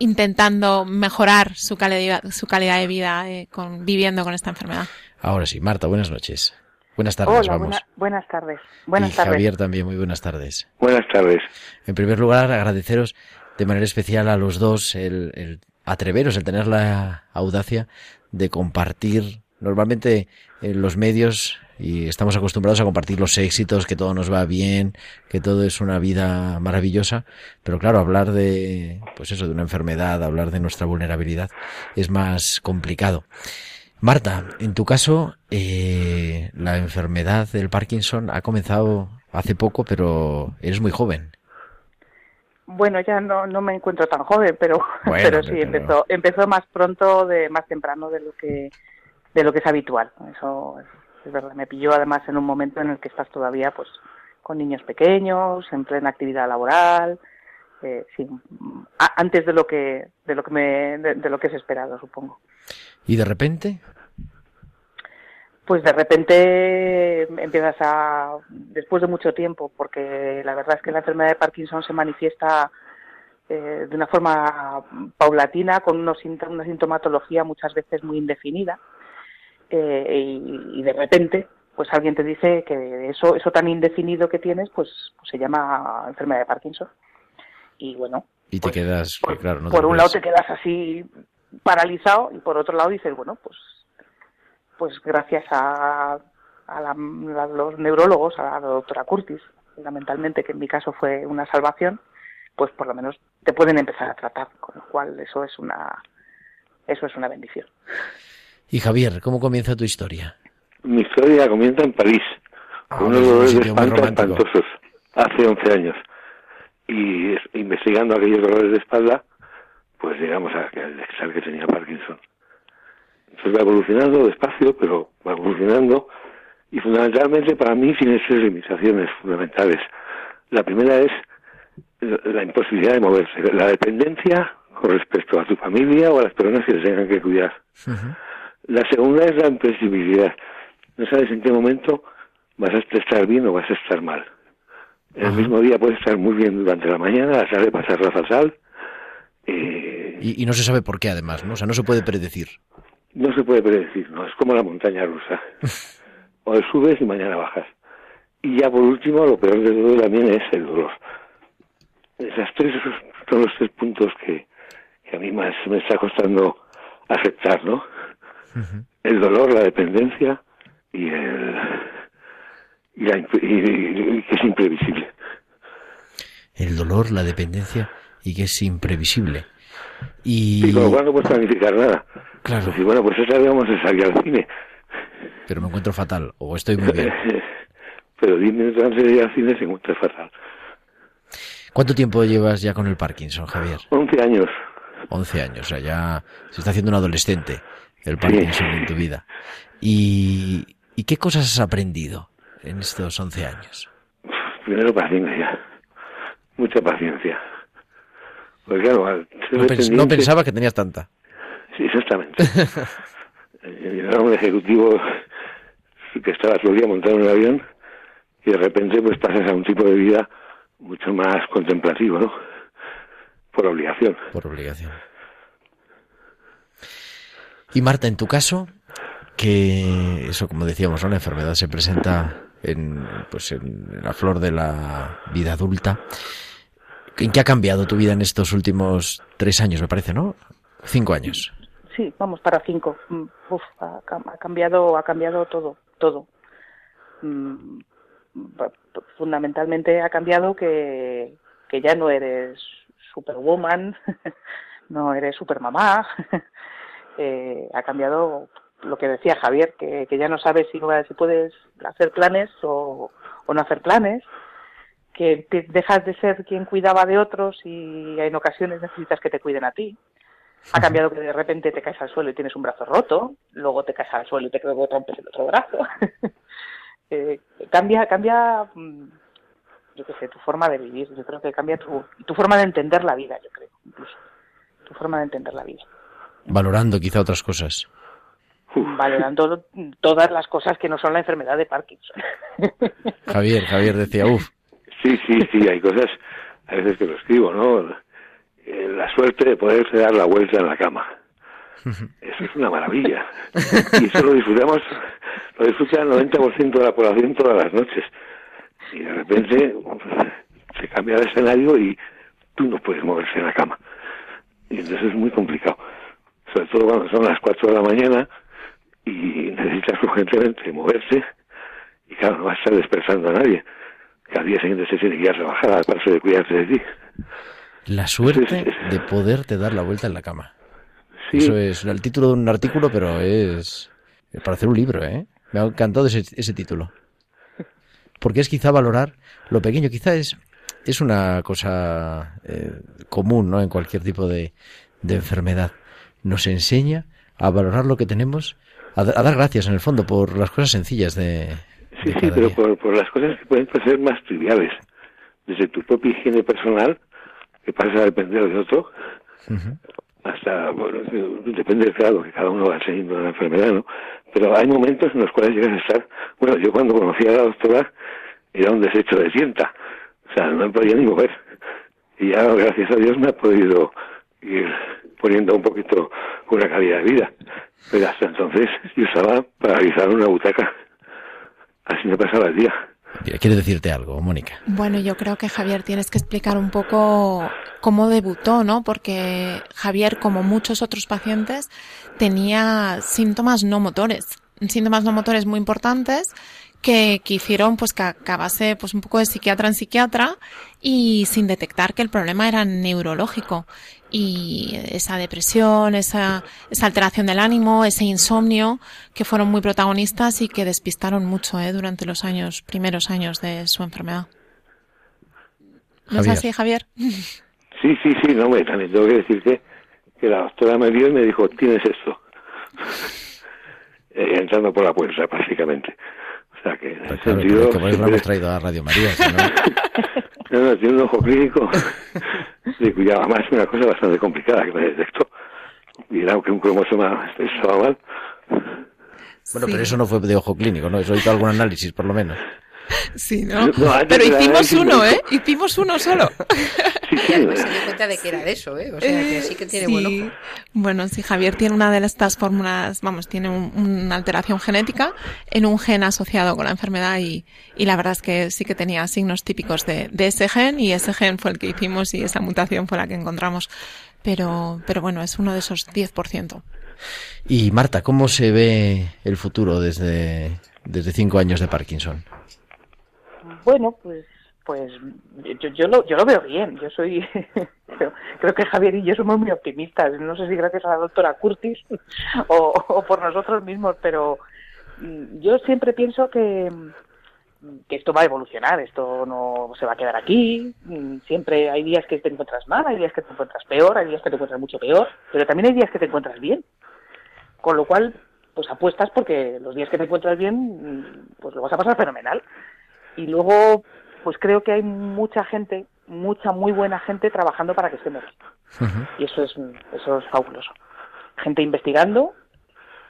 intentando mejorar su calidad su calidad de vida eh, con viviendo con esta enfermedad. Ahora sí, Marta, buenas noches. Buenas tardes, Hola, vamos. buena- buenas tardes. Buenas y tardes. Javier también, muy buenas tardes. Buenas tardes. En primer lugar, agradeceros de manera especial a los dos el, el atreveros, el tener la audacia de compartir. Normalmente en los medios y estamos acostumbrados a compartir los éxitos, que todo nos va bien, que todo es una vida maravillosa, pero claro, hablar de, pues eso, de una enfermedad, hablar de nuestra vulnerabilidad es más complicado. Marta, en tu caso, eh, la enfermedad del Parkinson ha comenzado hace poco, pero eres muy joven. Bueno, ya no, no me encuentro tan joven, pero, Bueno, pero sí, pero- empezó, empezó más pronto, de más temprano de lo que de lo que es habitual. Eso es, verdad. Me pilló además en un momento en el que estás todavía pues con niños pequeños, en plena actividad laboral, eh, sí, antes de lo que de lo que me de, de lo que es esperado, supongo. Y de repente, Pues de repente empiezas a, después de mucho tiempo, porque la verdad es que la enfermedad de Parkinson se manifiesta eh, de una forma paulatina, con unos una sintomatología muchas veces muy indefinida, eh, y, y de repente, pues alguien te dice que eso, eso tan indefinido que tienes, pues, pues se llama enfermedad de Parkinson. Y bueno, y te quedas, por, claro, no te por un lado te quedas así paralizado y por otro lado dices, bueno, pues pues gracias a, a, la- a los neurólogos, a la doctora Curtis, fundamentalmente, que en mi caso fue una salvación, pues por lo menos te pueden empezar a tratar, con lo cual eso es una eso es una bendición. Y Javier, ¿cómo comienza tu historia? Mi historia comienza en París, Ah, con unos es un dolores de espalda espantosos, hace 11 años. Y es- investigando aquellos dolores de espalda, pues llegamos a saber que tenía Parkinson. Entonces va evolucionando despacio, pero va evolucionando. Y fundamentalmente para mí tiene tres limitaciones fundamentales. La primera es la imposibilidad de moverse, la dependencia con respecto a tu familia o a las personas que te tengan que cuidar. La segunda es la imprevisibilidad. No sabes en qué momento vas a estar bien o vas a estar mal. El Ajá. mismo día puedes estar muy bien durante la mañana, a la tarde pasarla fatal. Eh, Y, y no se sabe por qué, además, ¿no? O sea, no se puede predecir. no se puede predecir, ¿no? Es como la montaña rusa. Hoy subes y mañana bajas. Y ya por último, lo peor de todo también es el dolor. Esas tres esos son los tres puntos que, que a mí más me está costando aceptar, ¿no? El dolor, la dependencia y el y, la y- y que es imprevisible. El dolor, la dependencia y que es imprevisible. Y... Y con lo cual no puedes planificar nada. Claro. Decir, bueno, pues vez vamos a salir al cine. Pero me encuentro fatal, o estoy muy bien. Pero 10 minutos antes de ir al cine se encuentra fatal. ¿Cuánto tiempo llevas ya con el Parkinson, Javier? 11 años. 11 años, o sea, ya se está haciendo un adolescente el Parkinson en tu vida. ¿Y, ¿Y qué cosas has aprendido en estos 11 años? Primero paciencia. Mucha paciencia. Porque claro, No, pens- no dependiente- pensaba que tenías tanta. Sí, exactamente. Eh, era un ejecutivo que estaba todo el día montado en un avión y de repente pues pasas a un tipo de vida mucho más contemplativo, ¿no? Por obligación. Por obligación. Y Marta, en tu caso, que eso, como decíamos, la enfermedad se presenta en, pues en la flor de la vida adulta. ¿En qué ha cambiado tu vida en estos últimos tres años, me parece, no? Cinco años. Sí, vamos para cinco. Mm, Uf, ha, ha cambiado, ha cambiado todo, todo. Mm, Fundamentalmente ha cambiado que, que ya no eres superwoman, no eres supermamá. eh, ha cambiado lo que decía Javier, que, que ya no sabes si, si puedes hacer planes o, o no hacer planes, que te- dejas de ser quien cuidaba de otros y en ocasiones necesitas que te cuiden a ti. Ha cambiado que de repente te caes al suelo y tienes un brazo roto, luego te caes al suelo y te rompes el otro brazo. Eh, cambia, cambia, mm, yo qué sé, tu forma de vivir. Yo creo que cambia tu, tu forma de entender la vida, yo creo, incluso. Tu forma de entender la vida. Valorando quizá otras cosas. Valorando todas las cosas que no son la enfermedad de Parkinson. Javier, Javier decía, uff, Sí, sí, sí, hay cosas, a veces que lo escribo, ¿no? Eh, La suerte de poderse dar la vuelta en la cama. Eso es una maravilla. Y eso lo disfrutamos, lo disfruta el 90% de la población todas las noches. Y de repente se cambia el escenario y tú no puedes moverse en la cama. Y entonces es muy complicado. Sobre todo cuando son las 4 de la mañana y necesitas urgentemente moverse y claro, no vas a estar despertando a nadie. Que al día siguiente se tiene que ir a trabajar, aparte de cuidarse de ti. la suerte de poderte dar la vuelta en la cama. Sí. Eso es el título de un artículo, pero es para hacer un libro, ¿eh? Me ha encantado ese, ese título. Porque es quizá valorar lo pequeño, quizá es, es una cosa eh, común, ¿no? En cualquier tipo de, de enfermedad. Nos enseña a valorar lo que tenemos, a, a dar gracias en el fondo por las cosas sencillas de, Sí, de sí, pero por, por las cosas que pueden parecer más triviales. Desde tu propia higiene personal, que pasa a depender de otro, hasta, bueno, depende, claro, que cada uno va teniendo una enfermedad, ¿no? Pero hay momentos en los cuales llegas a estar, bueno, yo cuando conocí a la doctora era un desecho de tienta, o sea, no me podía ni mover. Y ya, gracias a Dios, me ha podido ir poniendo un poquito una calidad de vida. Pero hasta entonces yo estaba paralizado en una butaca. Así me pasaba el día. ¿Quieres decirte algo, Mónica? Bueno, yo creo que Javier tienes que explicar un poco cómo debutó, ¿no? Porque Javier, como muchos otros pacientes, tenía síntomas no motores, síntomas no motores muy importantes que, que hicieron pues que acabase pues un poco de psiquiatra en psiquiatra y sin detectar que el problema era neurológico y esa depresión, esa, esa alteración del ánimo, ese insomnio que fueron muy protagonistas y que despistaron mucho ¿eh? durante los años, primeros años de su enfermedad. ¿No es Javier. así, Javier? Sí, sí, sí, no, me también tengo que decirte que la doctora me vio y me dijo, tienes esto. Eh, entrando por la puerta, prácticamente. O sea que en ese Claro, sentido... que por eso lo hemos traído a Radio María. no- No, tiene un ojo clínico de cuidado. Además, es una cosa bastante complicada que me detectó. Y era que un cromosoma estaba mal. Bueno, pero eso no fue de ojo clínico, ¿no? Eso hizo algún análisis, por lo menos. Sí, ¿no? Pero hicimos uno, ¿eh? Hicimos uno solo. Sí, sí, Pues se dio cuenta de que era de eso, ¿eh? O sea, que sí que tiene Sí. buen ojo. Bueno, sí, Javier tiene una de estas fórmulas, vamos, tiene un- una alteración genética en un gen asociado con la enfermedad y, y la verdad es que sí que tenía signos típicos de, de ese gen y ese gen fue el que hicimos y esa mutación fue la que encontramos. Pero, pero bueno, es uno de esos 10%. Y Marta, ¿cómo se ve el futuro desde, desde cinco años de Parkinson? Bueno, pues pues yo, yo lo yo lo veo bien. Yo soy creo, creo que Javier y yo somos muy optimistas. No sé si gracias a la doctora Curtis o, o por nosotros mismos, pero mm, yo siempre pienso que que esto va a evolucionar, esto no se va a quedar aquí, mm, siempre hay días que te encuentras mal, hay días que te encuentras peor, hay días que te encuentras mucho peor, pero también hay días que te encuentras bien. Con lo cual, pues apuestas porque los días que te encuentras bien, mm, pues lo vas a pasar fenomenal. Y luego, pues creo que hay mucha gente, mucha muy buena gente trabajando para que estemos aquí. Y eso es, eso es fabuloso. Gente investigando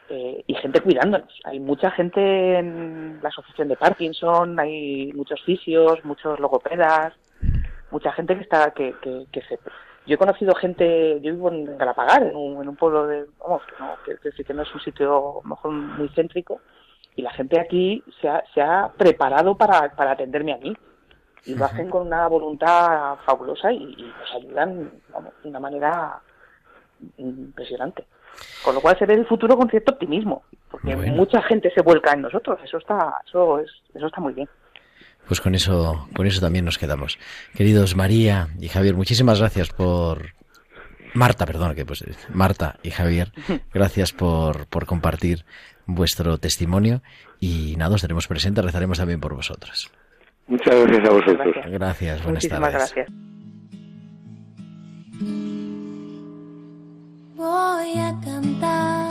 eh, y gente cuidándonos. Hay mucha gente en la asociación de Parkinson, hay muchos fisios, muchos logopedas, mucha gente que está, que, que, que se... Yo he conocido gente, yo vivo en Galapagar, en un, en un pueblo de, vamos, que no, que, que, que no es un sitio a lo mejor muy céntrico, y la gente aquí se ha, se ha preparado para, para atenderme a mí. Y lo hacen con una voluntad fabulosa y, y nos ayudan vamos, de una manera impresionante. Con lo cual se ve el futuro con cierto optimismo, porque Bueno. mucha gente se vuelca en nosotros. Eso está, eso es, eso está muy bien. Pues con eso, con eso también nos quedamos. Queridos María y Javier, muchísimas gracias por Marta, perdón, que pues Marta y Javier, gracias por, por compartir vuestro testimonio y nada, os tenemos presentes, rezaremos también por vosotros. Muchas gracias a vosotros. Gracias. Gracias, buenas Muchísimas tardes. gracias. Voy a cantar,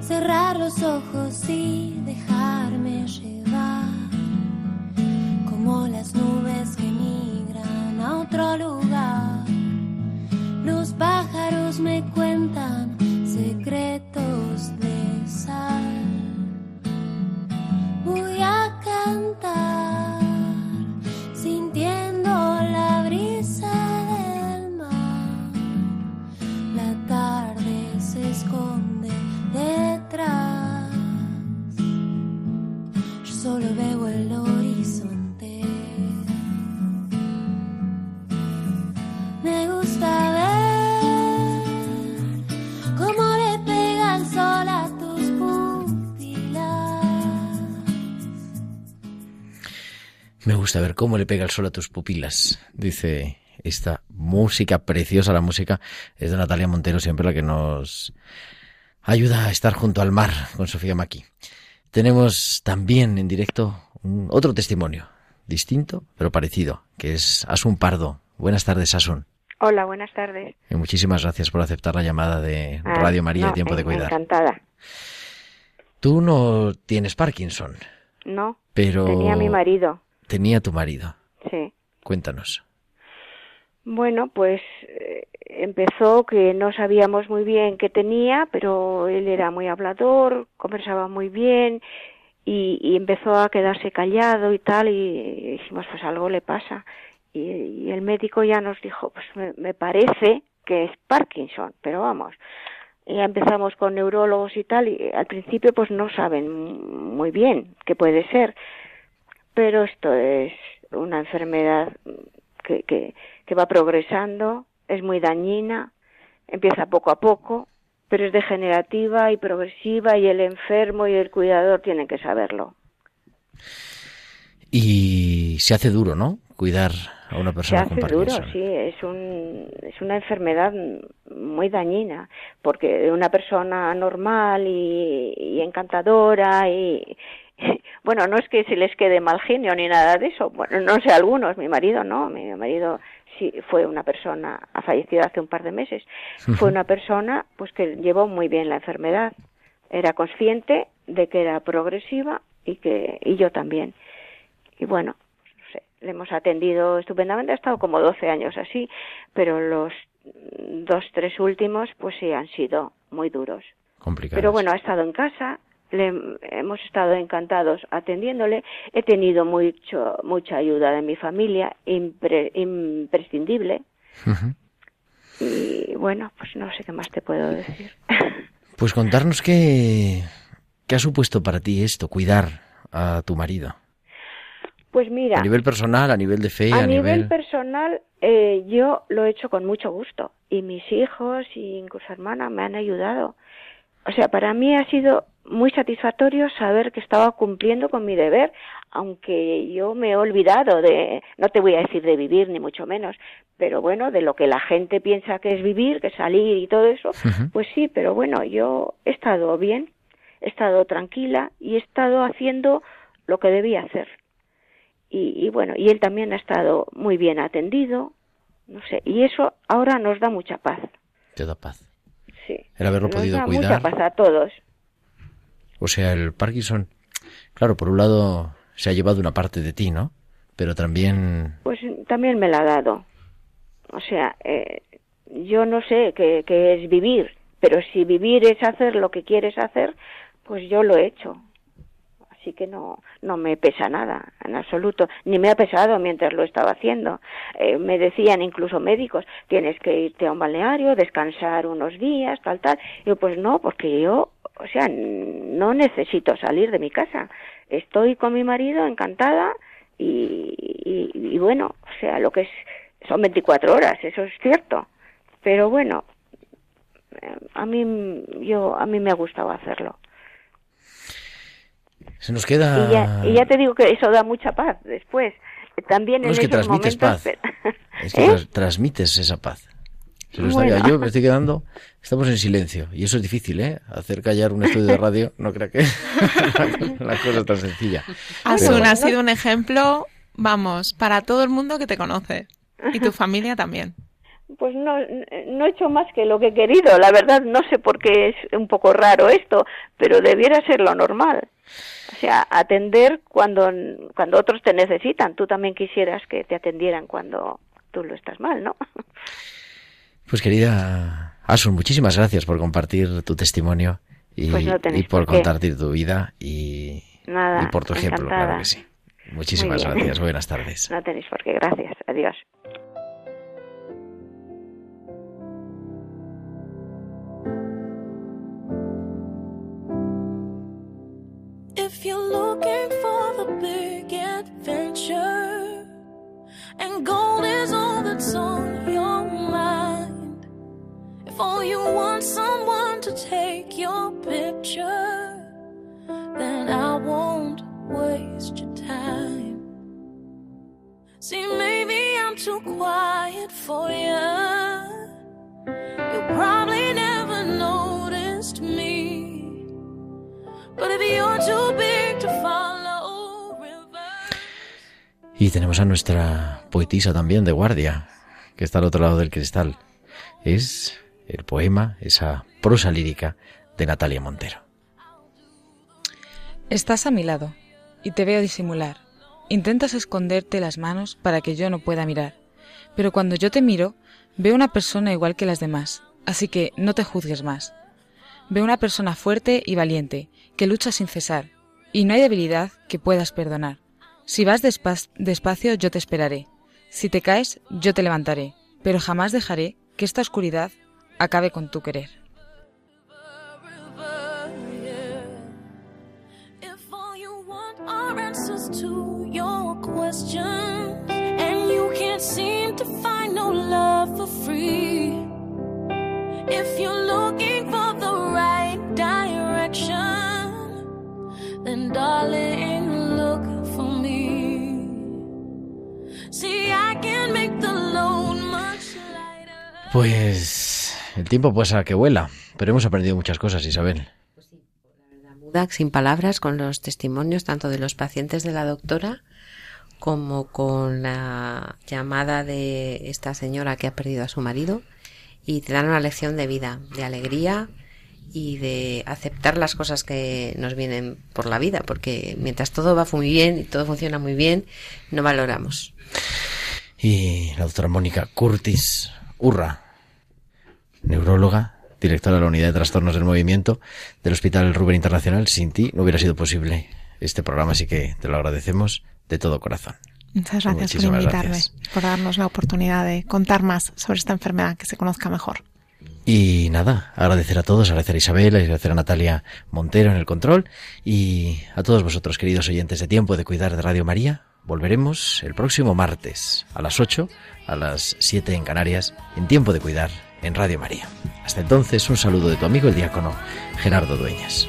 cerrar los ojos y dejarme llevar, como las nubes que migran a otro lugar. Los pájaros me cuentan secretos de Voy a cantar, sintiendo la brisa del mar. La tarde se esconde detrás. Yo solo veo el horizonte. Me gusta ver cómo le pega el sol a tus pupilas, dice esta música preciosa, la música es de Natalia Montero, siempre la que nos ayuda a estar junto al mar con Sofía Maki. tenemos también en directo un- otro testimonio, distinto pero parecido, que es Asun Pardo. Buenas tardes, Asun. Hola, buenas tardes. Y muchísimas gracias por aceptar la llamada de Ah, Radio María no, Tiempo de eh, Cuidar. Encantada. Tú no tienes Parkinson, No, pero tenía mi marido. Tenía tu marido. Sí. Cuéntanos. Bueno, pues eh, empezó que no sabíamos muy bien qué tenía, pero él era muy hablador, conversaba muy bien y, y empezó a quedarse callado y tal y dijimos pues algo le pasa y, y el médico ya nos dijo pues me, me parece que es Parkinson, pero vamos y ya empezamos con neurólogos y tal y al principio pues no saben muy bien qué puede ser pero esto es una enfermedad que, que, que va progresando, es muy dañina, empieza poco a poco, pero es degenerativa y progresiva y el enfermo y el cuidador tienen que saberlo. Y se hace duro, ¿no? Cuidar a una Se persona hace con duro, sí, es, un, es una enfermedad muy dañina, porque una persona normal y, y encantadora y, bueno, no es que se les quede mal genio ni nada de eso, bueno, no sé algunos, mi marido no, mi marido sí fue una persona, ha fallecido hace un par de meses, fue una persona pues que llevó muy bien la enfermedad, era consciente de que era progresiva y que y yo también. Y bueno, no sé, le hemos atendido estupendamente, ha estado como 12 años así, pero los dos, tres últimos pues sí han sido muy duros. Complicados. Pero bueno, ha estado en casa, le hemos estado encantados atendiéndole, he tenido mucho mucha ayuda de mi familia, impre- imprescindible, y bueno, pues no sé qué más te puedo decir. Pues contarnos qué, qué ha supuesto para ti esto, cuidar a tu marido. Pues mira, A nivel personal, a nivel de fe, a a, nivel personal eh, yo lo he hecho con mucho gusto y mis hijos y incluso hermana me han ayudado. O sea, para mí ha sido muy satisfactorio saber que estaba cumpliendo con mi deber, aunque yo me he olvidado de, no te voy a decir de vivir ni mucho menos, pero bueno, de lo que la gente piensa que es vivir, que salir y todo eso, pues sí, pero bueno, yo he estado bien, he estado tranquila y he estado haciendo lo que debía hacer. Y, y bueno, y él también ha estado muy bien atendido, no sé, y eso ahora nos da mucha paz, te da paz. Sí. El haberlo Nos podido da cuidar. mucha paz a todos. O sea, el Parkinson, claro, por un lado se ha llevado una parte de ti, ¿no? Pero también Pues también me la ha dado. O sea, eh, yo no sé qué, qué es vivir, pero si vivir es hacer lo que quieres hacer, pues yo lo he hecho. Así que no, no me pesa nada, en absoluto. Ni me ha pesado mientras lo estaba haciendo. Eh, me decían incluso médicos, tienes que irte a un balneario, descansar unos días, tal, tal. Y yo, pues no, porque yo, o sea, no necesito salir de mi casa. Estoy con mi marido encantada y, y, y bueno, o sea, lo que es, son 24 horas, eso es cierto. Pero bueno, eh, a mí, yo, a mí me ha gustado hacerlo. Se nos queda... Y ya, y ya te digo que eso da mucha paz después. También No en es que esos transmites momentos. paz. pero- Es que ¿Eh? tras- transmites esa paz. Se Bueno. está- Yo me estoy quedando, estamos en silencio y eso es difícil, ¿eh? Hacer callar un estudio de radio, no creo que la, la cosa es tan sencilla. Asun Pero- ha sido un ejemplo, vamos, para todo el mundo que te conoce. Y tu familia también. Pues no, no he hecho más que lo que he querido. La verdad, no sé por qué es un poco raro esto, pero debiera ser lo normal. O sea, atender cuando, cuando otros te necesitan. Tú también quisieras que te atendieran cuando tú lo estás mal, ¿no? Pues querida Asun, muchísimas gracias por compartir tu testimonio y, Pues no y tenéis por compartir tu vida y, Nada, y por tu ejemplo, encantada. claro que sí. Muchísimas gracias, buenas tardes. No tenéis por qué. Gracias. Adiós. If you're looking for the big adventure and gold is all that's on your mind, if all you want someone to take your picture, then I won't waste your time. See, maybe I'm too quiet for you. You probably never noticed me. Y tenemos a nuestra poetisa también de guardia, que está al otro lado del cristal. Es el poema, esa prosa lírica de Natalia Montero. Estás a mi lado y te veo disimular. Intentas esconderte las manos para que yo no pueda mirar. Pero cuando yo te miro, veo una persona igual que las demás, así que no te juzgues más. Veo una persona fuerte y valiente, que lucha sin cesar, y no hay debilidad que puedas perdonar. Si vas despa- despacio, yo te esperaré. Si te caes, yo te levantaré, pero jamás dejaré que esta oscuridad acabe con tu querer. Then darling, look for me. See, I can make the load much Pues el tiempo pasa que vuela, pero hemos aprendido muchas cosas, Isabel. muda, sin palabras, con los testimonios tanto de los pacientes de la doctora como con la llamada de esta señora que ha perdido a su marido y te dan una lección de vida, de alegría y de aceptar las cosas que nos vienen por la vida, porque mientras todo va muy bien y todo funciona muy bien, no valoramos. Y la doctora Mónica Curtis Urra, neuróloga, directora de la Unidad de Trastornos del Movimiento del Hospital Rubén Internacional. Sin ti no hubiera sido posible este programa, así que te lo agradecemos de todo corazón. Muchas gracias Muchísimas por invitarme, gracias. por darnos la oportunidad de contar más sobre esta enfermedad, que se conozca mejor. Y nada, agradecer a todos, agradecer a Isabel, agradecer a Natalia Montero en el control y a todos vosotros, queridos oyentes de Tiempo de Cuidar de Radio María. Volveremos el próximo martes a las 8, a las 7 en Canarias, en Tiempo de Cuidar en Radio María. Hasta entonces, un saludo de tu amigo el diácono Gerardo Dueñas.